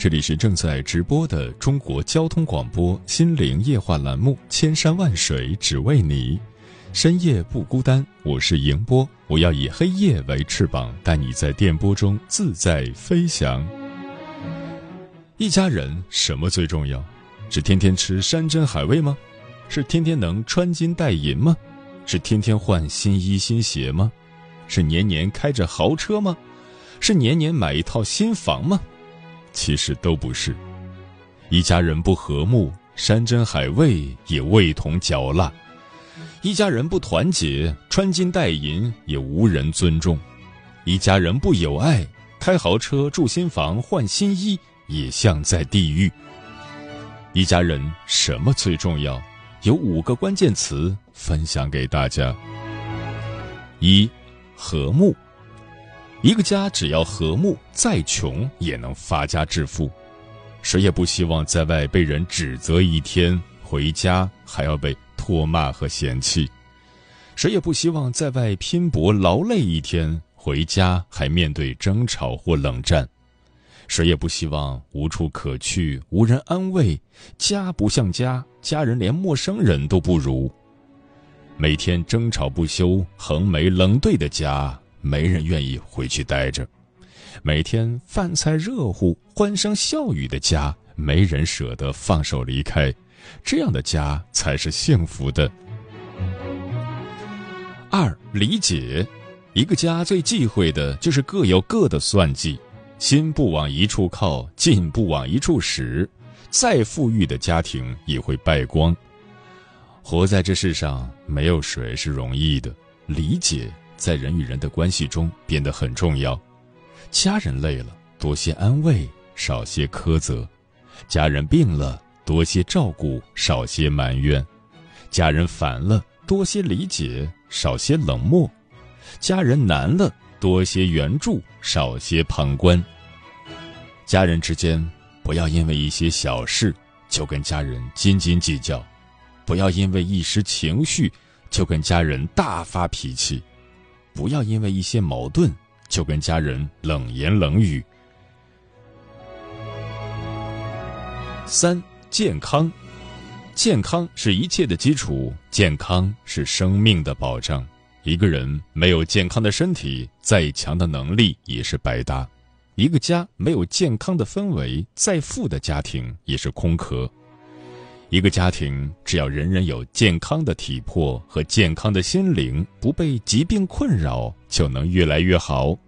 这里是正在直播的中国交通广播心灵夜话栏目《千山万水只为你》，深夜不孤单。我是迎波，我要以黑夜为翅膀，带你在电波中自在飞翔。一家人什么最重要？是天天吃山珍海味吗？是天天能穿金戴银吗？是天天换新衣新鞋吗？是年年开着豪车吗？是年年买一套新房吗？其实都不是，一家人不和睦，山珍海味也味同嚼蜡；一家人不团结，穿金戴银也无人尊重；一家人不友爱，开豪车、住新房、换新衣也像在地狱。一家人什么最重要？有五个关键词分享给大家：一、和睦。一个家只要和睦，再穷也能发家致富。谁也不希望在外被人指责一天，回家还要被唾骂和嫌弃；谁也不希望在外拼搏劳累一天，回家还面对争吵或冷战；谁也不希望无处可去，无人安慰，家不像家，家人连陌生人都不如。每天争吵不休、横眉冷对的家。没人愿意回去待着，每天饭菜热乎、欢声笑语的家，没人舍得放手离开。这样的家才是幸福的。二、理解，一个家最忌讳的就是各有各的算计，心不往一处靠，劲不往一处使，再富裕的家庭也会败光。活在这世上，没有谁是容易的，理解。在人与人的关系中变得很重要。家人累了，多些安慰，少些苛责；家人病了，多些照顾，少些埋怨；家人烦了，多些理解，少些冷漠；家人难了，多些援助，少些旁观。家人之间，不要因为一些小事就跟家人斤斤计较，不要因为一时情绪就跟家人大发脾气。不要因为一些矛盾就跟家人冷言冷语。三、健康，健康是一切的基础，健康是生命的保障。一个人没有健康的身体，再强的能力也是白搭；一个家没有健康的氛围，再富的家庭也是空壳。一个家庭，只要人人有健康的体魄和健康的心灵，不被疾病困扰，就能越来越好。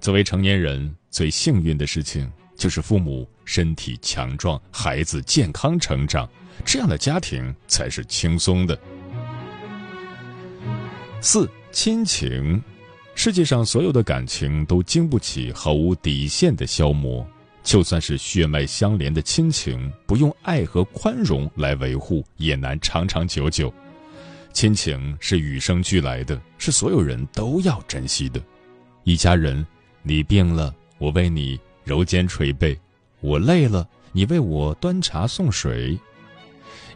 作为成年人，最幸运的事情就是父母身体强壮，孩子健康成长，这样的家庭才是轻松的。四亲情，世界上所有的感情都经不起毫无底线的消磨。就算是血脉相连的亲情，不用爱和宽容来维护，也难长长久久。亲情是与生俱来的，是所有人都要珍惜的。一家人，你病了，我为你揉肩捶背；我累了，你为我端茶送水。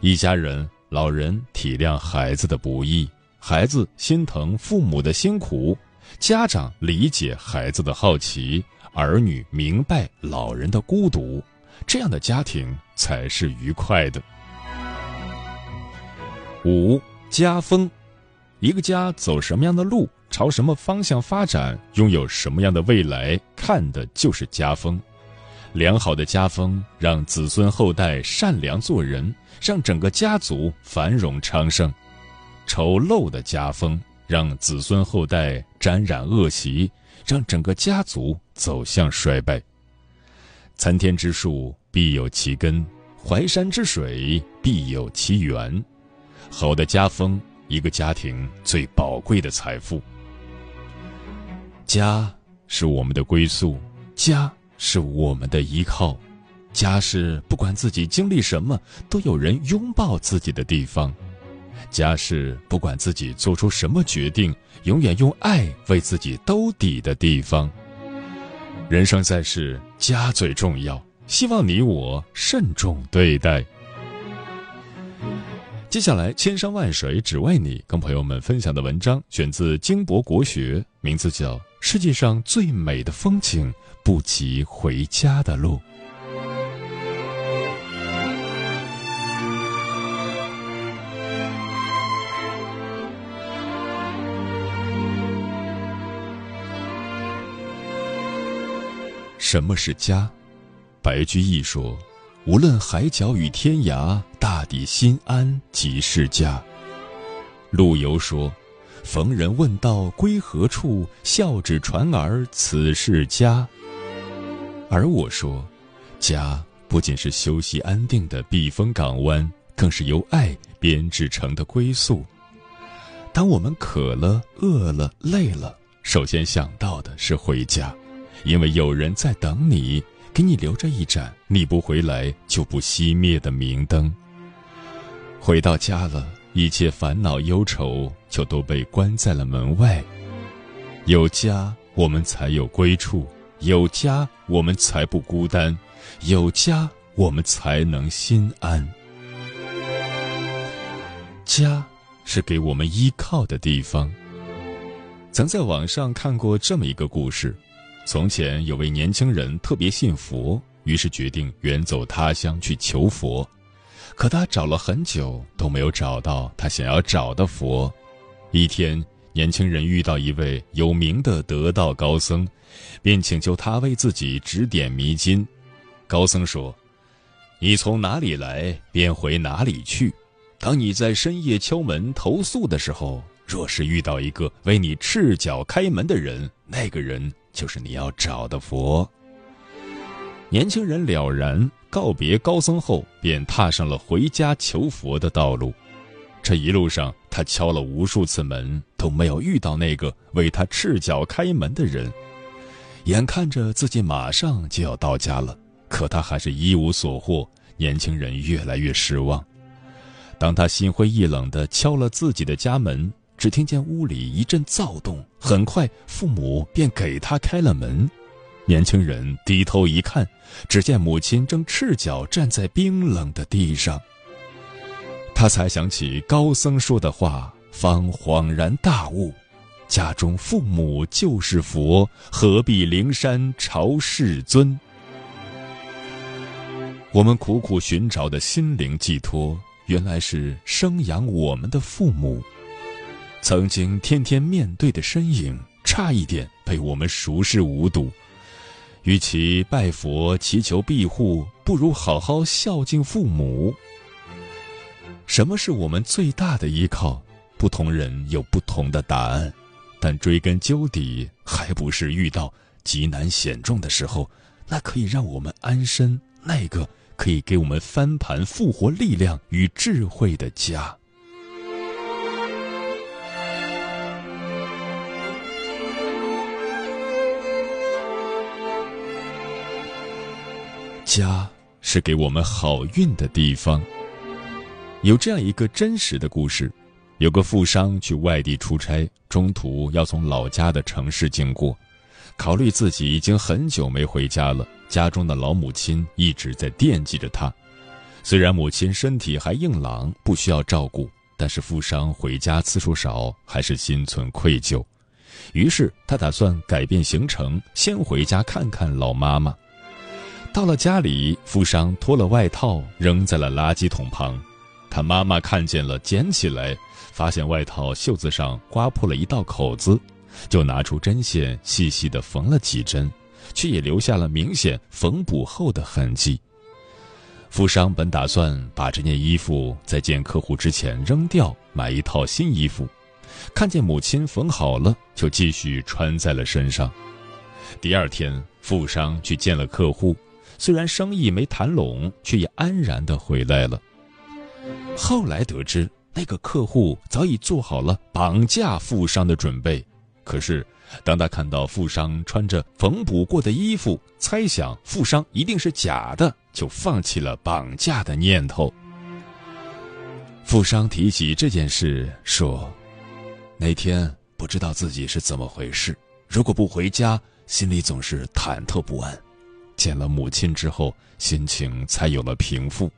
一家人，老人体谅孩子的不易，孩子心疼父母的辛苦，家长理解孩子的好奇。儿女明白老人的孤独，这样的家庭才是愉快的。五家风，一个家走什么样的路，朝什么方向发展，拥有什么样的未来，看的就是家风。良好的家风让子孙后代善良做人，让整个家族繁荣昌盛；丑陋的家风让子孙后代沾染恶习，让整个家族走向衰败。参天之树必有其根，淮山之水必有其源。好的家风，一个家庭最宝贵的财富。家是我们的归宿，家。是我们的依靠，家是不管自己经历什么都有人拥抱自己的地方，家是不管自己做出什么决定，永远用爱为自己兜底的地方。人生在世，家最重要，希望你我慎重对待。接下来，千山万水只为你，跟朋友们分享的文章选自金博国学，名字叫《世界上最美的风景》。不及回家的路。什么是家？白居易说：“无论海角与天涯，大抵心安即是家。”陆游说：“逢人问道归何处？笑指船儿此是家。”而我说，家不仅是休息安定的避风港湾，更是由爱编织成的归宿。当我们渴了、饿了、累了，首先想到的是回家，因为有人在等你，给你留着一盏你不回来就不熄灭的明灯。回到家了，一切烦恼忧愁就都被关在了门外。有家，我们才有归处。有家，我们才不孤单；有家，我们才能心安。家是给我们依靠的地方。曾在网上看过这么一个故事：从前有位年轻人特别信佛，于是决定远走他乡去求佛。可他找了很久都没有找到他想要找的佛。一天。年轻人遇到一位有名的得道高僧，便请求他为自己指点迷津。高僧说：“你从哪里来，便回哪里去。当你在深夜敲门投宿的时候，若是遇到一个为你赤脚开门的人，那个人就是你要找的佛。”年轻人了然，告别高僧后，便踏上了回家求佛的道路。这一路上，他敲了无数次门，都没有遇到那个为他赤脚开门的人。眼看着自己马上就要到家了，可他还是一无所获。年轻人越来越失望。当他心灰意冷地敲了自己的家门，只听见屋里一阵躁动。很快，父母便给他开了门。年轻人低头一看，只见母亲正赤脚站在冰冷的地上。他才想起高僧说的话，方恍然大悟：家中父母就是佛，何必灵山朝世尊？我们苦苦寻找的心灵寄托，原来是生养我们的父母。曾经天天面对的身影，差一点被我们熟视无睹。与其拜佛祈求庇护，不如好好孝敬父母。什么是我们最大的依靠？不同人有不同的答案，但追根究底，还不是遇到极难险重的时候，那可以让我们安身，那个可以给我们翻盘复活力量与智慧的家。家是给我们好运的地方。有这样一个真实的故事：有个富商去外地出差，中途要从老家的城市经过，考虑自己已经很久没回家了，家中的老母亲一直在惦记着他。虽然母亲身体还硬朗，不需要照顾，但是富商回家次数少，还是心存愧疚。于是他打算改变行程，先回家看看老妈妈。到了家里，富商脱了外套，扔在了垃圾桶旁。他妈妈看见了，捡起来，发现外套袖子上刮破了一道口子，就拿出针线细细的缝了几针，却也留下了明显缝补后的痕迹。富商本打算把这件衣服在见客户之前扔掉，买一套新衣服。看见母亲缝好了，就继续穿在了身上。第二天，富商去见了客户，虽然生意没谈拢，却也安然的回来了。后来得知，那个客户早已做好了绑架富商的准备。可是，当他看到富商穿着缝补过的衣服，猜想富商一定是假的。就放弃了绑架的念头。富商提起这件事说：“那天不知道自己是怎么回事，如果不回家，心里总是忐忑不安。见了母亲之后，心情才有了平复。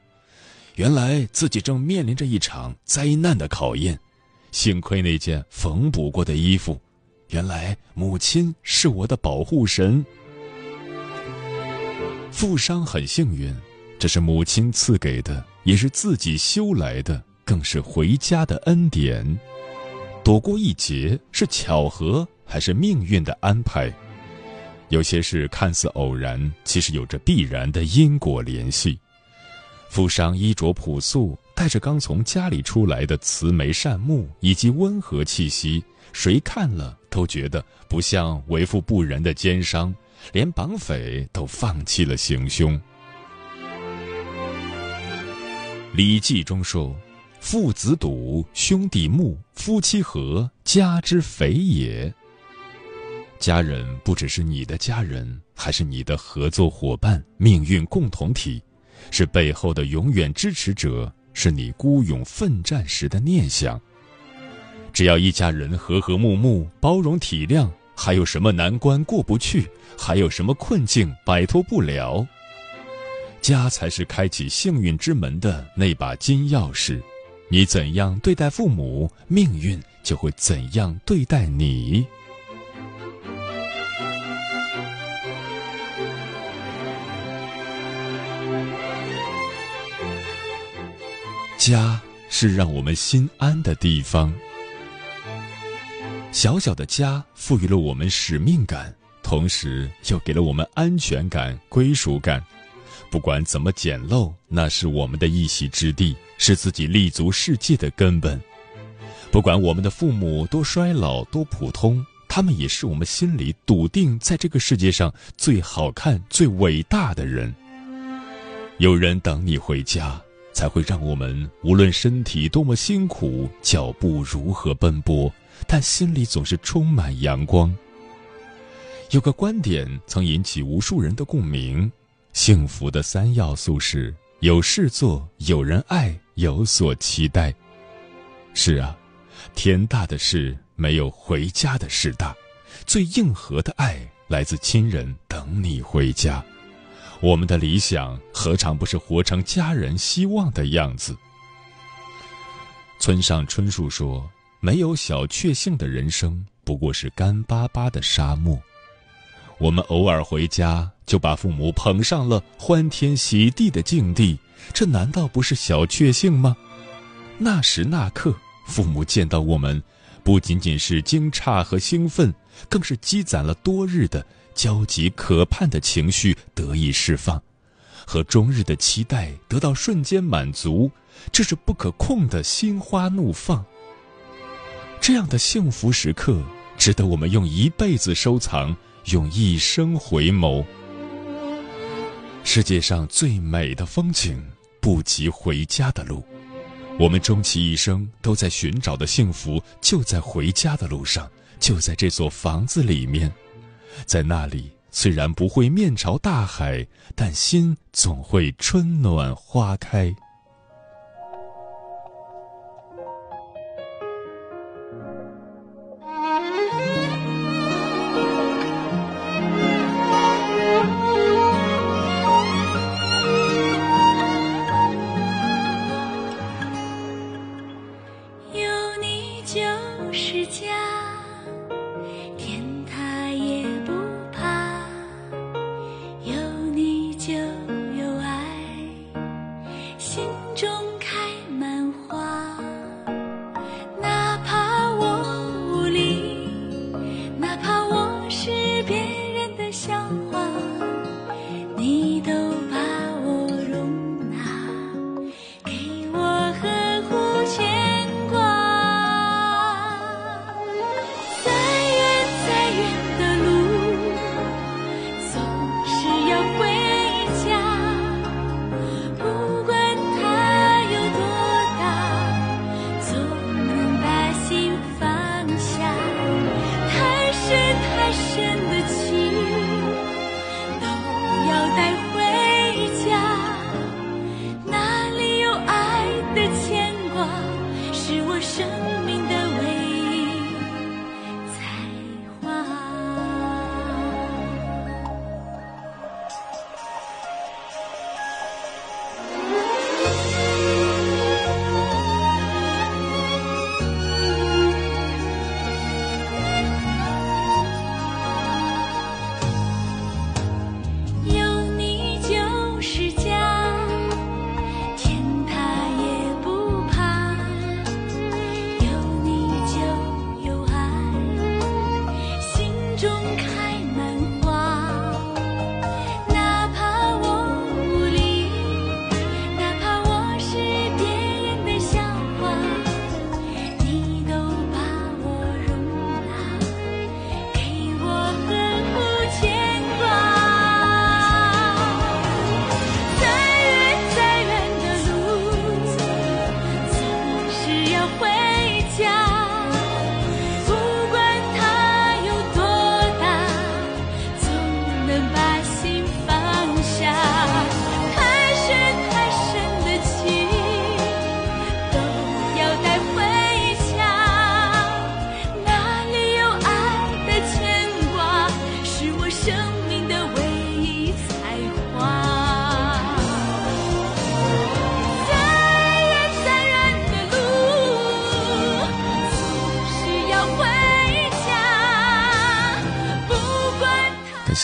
原来自己正面临着一场灾难的考验。幸亏那件缝补过的衣服，原来母亲是我的保护神。”富商很幸运，这是母亲赐给的，也是自己修来的，更是回家的恩典。躲过一劫是巧合还是命运的安排？有些事看似偶然，其实有着必然的因果联系。富商衣着朴素，带着刚从家里出来的慈眉善目以及温和气息，谁看了都觉得不像为富不仁的奸商。连绑匪都放弃了行凶。《礼记》中说：“父子笃，兄弟睦，夫妻和，家之肥也。”家人不只是你的家人，还是你的合作伙伴、命运共同体，是背后的永远支持者，是你孤勇奋战时的念想。只要一家人和和睦睦、包容体谅。还有什么难关过不去？还有什么困境摆脱不了？家才是开启幸运之门的那把金钥匙。你怎样对待父母，命运就会怎样对待你。家是让我们心安的地方。小小的家赋予了我们使命感，同时又给了我们安全感、归属感。不管怎么简陋，那是我们的一席之地，是自己立足世界的根本。不管我们的父母多衰老、多普通，他们也是我们心里笃定在这个世界上最好看、最伟大的人。有人等你回家，才会让我们无论身体多么辛苦，脚步如何奔波。但心里总是充满阳光。有个观点曾引起无数人的共鸣：幸福的三要素是有事做、有人爱、有所期待。是啊，天大的事没有回家的事大，最硬核的爱来自亲人等你回家。我们的理想何尝不是活成家人希望的样子？村上春树说。没有小确幸的人生，不过是干巴巴的沙漠。我们偶尔回家，就把父母捧上了欢天喜地的境地，这难道不是小确幸吗？那时那刻，父母见到我们，不仅仅是惊诧和兴奋，更是积攒了多日的焦急渴盼的情绪得以释放，和终日的期待得到瞬间满足，这是不可控的心花怒放。这样的幸福时刻，值得我们用一辈子收藏，用一生回眸。世界上最美的风景，不及回家的路。我们终其一生都在寻找的幸福，就在回家的路上，就在这座房子里面。在那里，虽然不会面朝大海，但心总会春暖花开。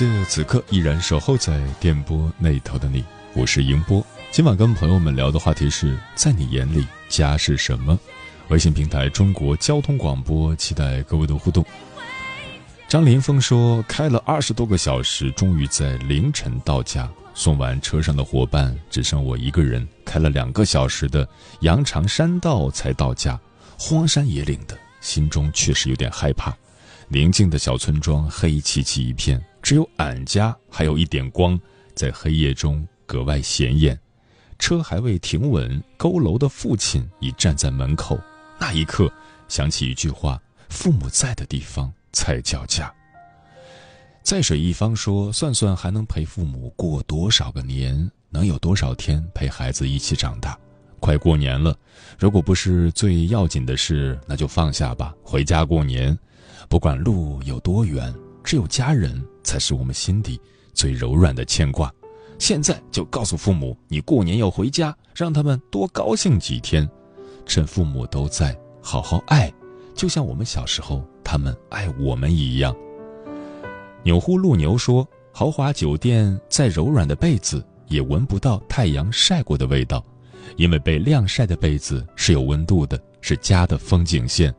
谢此刻依然守候在电波那头的你，我是迎波。今晚跟朋友们聊的话题是在你眼里家是什么？微信平台中国交通广播，期待各位的互动。张林峰说，开了二十多个小时，终于在凌晨到家。送完车上的伙伴，只剩我一个人，开了两个小时的羊肠山道才到家，荒山野岭的，心中确实有点害怕。宁静的小村庄，黑漆漆一片，只有俺家还有一点光，在黑夜中格外显眼。车还未停稳，佝偻的父亲已站在门口。那一刻，想起一句话：父母在的地方才叫家。在水一方说：“算算还能陪父母过多少个年？能有多少天陪孩子一起长大？快过年了，如果不是最要紧的事，那就放下吧，回家过年。不管路有多远，只有家人才是我们心底最柔软的牵挂。现在就告诉父母，你过年要回家，让他们多高兴几天。趁父母都在，好好爱，就像我们小时候他们爱我们一样。”钮祜禄牛说：“豪华酒店再柔软的被子也闻不到太阳晒过的味道，因为被晾晒的被子是有温度的，是家的风景线。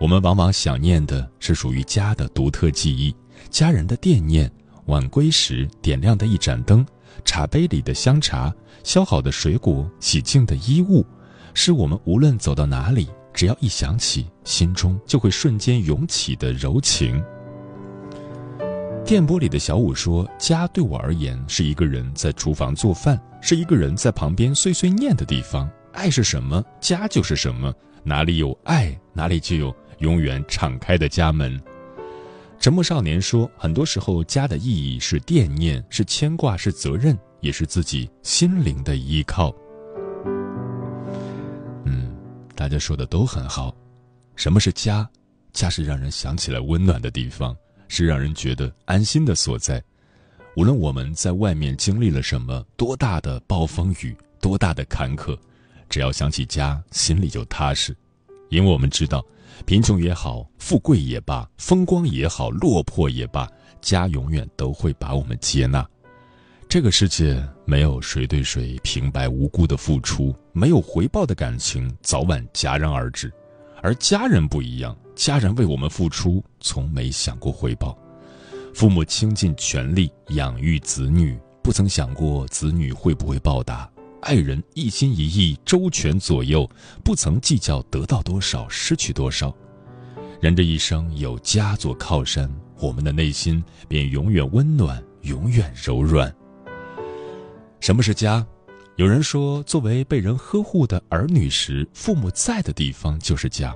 我们往往想念的是属于家的独特记忆，家人的惦念。晚归时点亮的一盏灯，茶杯里的香茶，削好的水果，洗净的衣物，是我们无论走到哪里，只要一想起，心中就会瞬间涌起的柔情。”电波里的小五说：“家对我而言是一个人在厨房做饭，是一个人在旁边碎碎念的地方。爱是什么，家就是什么。哪里有爱，哪里就有永远敞开的家门。”沉默少年说：“很多时候，家的意义是惦念，是牵挂，是责任，也是自己心灵的依靠。”嗯，大家说的都很好。什么是家？家是让人想起来温暖的地方。是让人觉得安心的所在。无论我们在外面经历了什么，多大的暴风雨，多大的坎坷，只要想起家，心里就踏实。因为我们知道，贫穷也好，富贵也罢，风光也好，落魄也罢，家永远都会把我们接纳。这个世界没有谁对谁平白无故的付出，没有回报的感情早晚戛然而止，而家人不一样。家人为我们付出，从没想过回报；父母倾尽全力养育子女，不曾想过子女会不会报答；爱人一心一意周全左右，不曾计较得到多少失去多少。人这一生有家做靠山，我们的内心便永远温暖，永远柔软。什么是家？有人说，作为被人呵护的儿女时，父母在的地方就是家。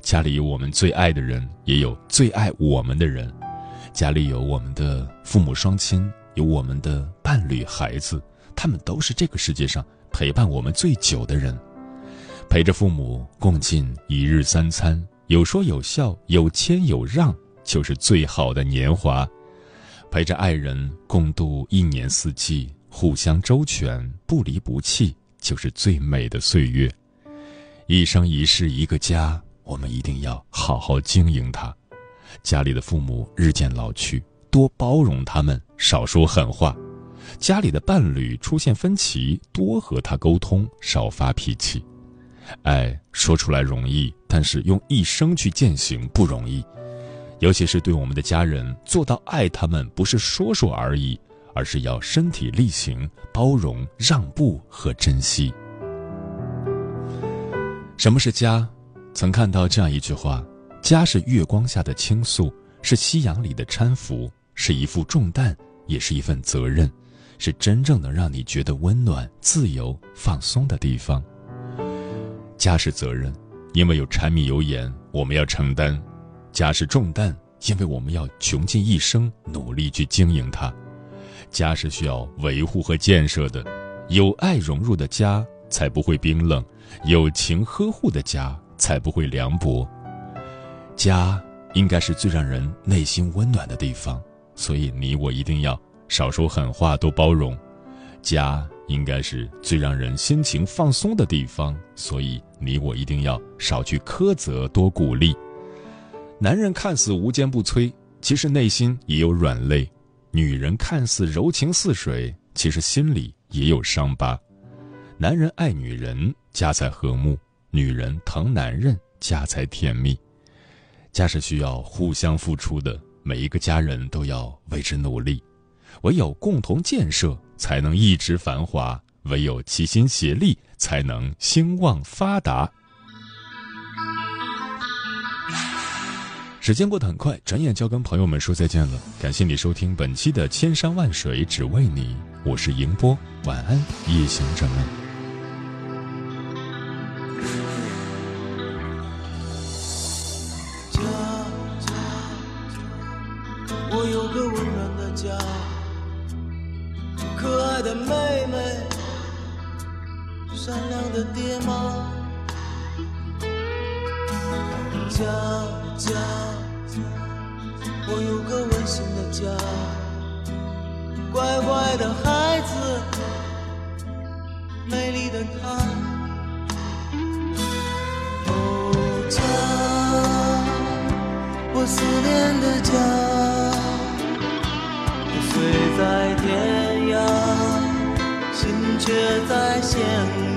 家里有我们最爱的人，也有最爱我们的人。家里有我们的父母双亲，有我们的伴侣、孩子，他们都是这个世界上陪伴我们最久的人。陪着父母共进一日三餐，有说有笑，有谦有让，就是最好的年华。陪着爱人共度一年四季，互相周全，不离不弃，就是最美的岁月。一生一世一个家。我们一定要好好经营它。家里的父母日渐老去，多包容他们，少说狠话；家里的伴侣出现分歧，多和他沟通，少发脾气。爱说出来容易，但是用一生去践行不容易。尤其是对我们的家人，做到爱他们不是说说而已，而是要身体力行，包容、让步和珍惜。什么是家？曾看到这样一句话：“家是月光下的倾诉，是夕阳里的搀扶，是一副重担，也是一份责任，是真正能让你觉得温暖、自由、放松的地方。”家是责任，因为有柴米油盐我们要承担；家是重担，因为我们要穷尽一生努力去经营它。家是需要维护和建设的，有爱融入的家才不会冰冷，有情呵护的家。才不会凉薄。家应该是最让人内心温暖的地方，所以你我一定要少说狠话，多包容。家应该是最让人心情放松的地方，所以你我一定要少去苛责，多鼓励。男人看似无坚不摧，其实内心也有软肋。女人看似柔情似水，其实心里也有伤疤。男人爱女人，家才和睦；女人疼男人，家才甜蜜。家是需要互相付出的，每一个家人都要为之努力。唯有共同建设，才能一直繁华；唯有齐心协力，才能兴旺发达。时间过得很快，转眼就要跟朋友们说再见了。感谢你收听本期的《千山万水只为你》，我是迎波，晚安，夜行者们。我有个温暖的家，可爱的妹妹，善良的爹妈。家家，我有个温馨的家，乖乖的孩子，美丽的她。家，我思念的家，虽在，却在牵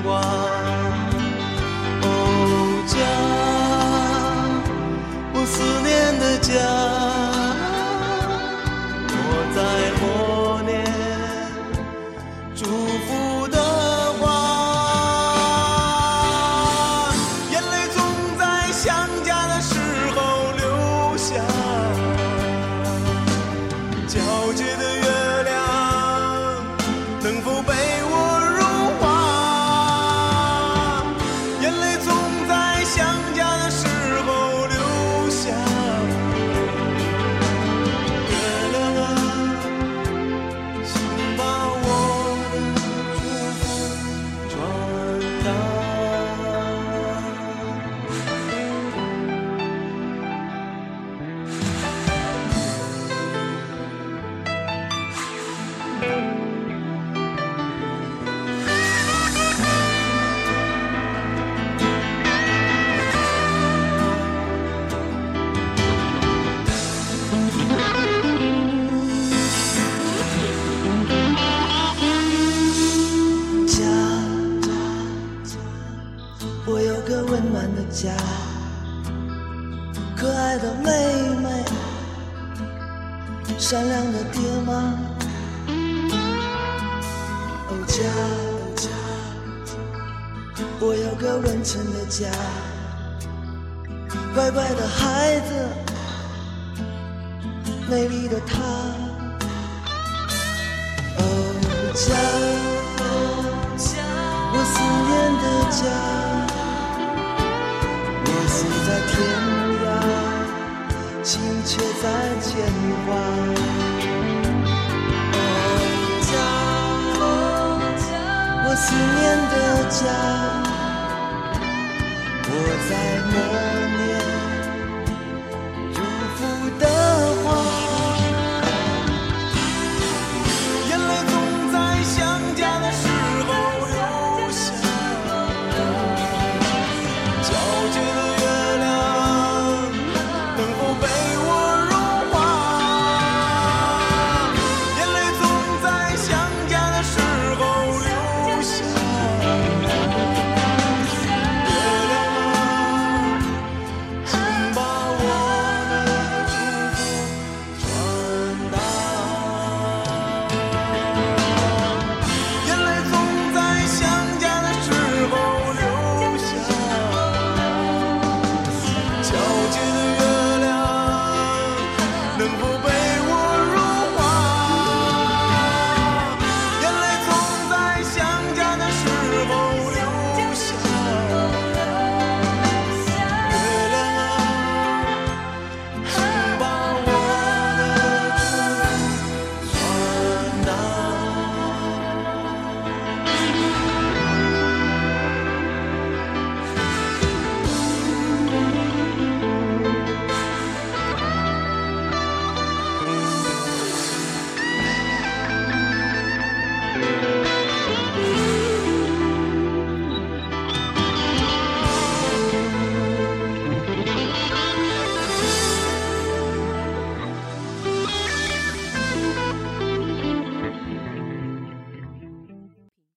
挂。哦，家，我思念的家，家，可爱的妹妹，善良的爹妈。哦家，哦家，我有个温存的家，乖乖的孩子，美丽的她。哦家。我思念的家，在天涯，心却在牵挂。哦家，我思念的家，我在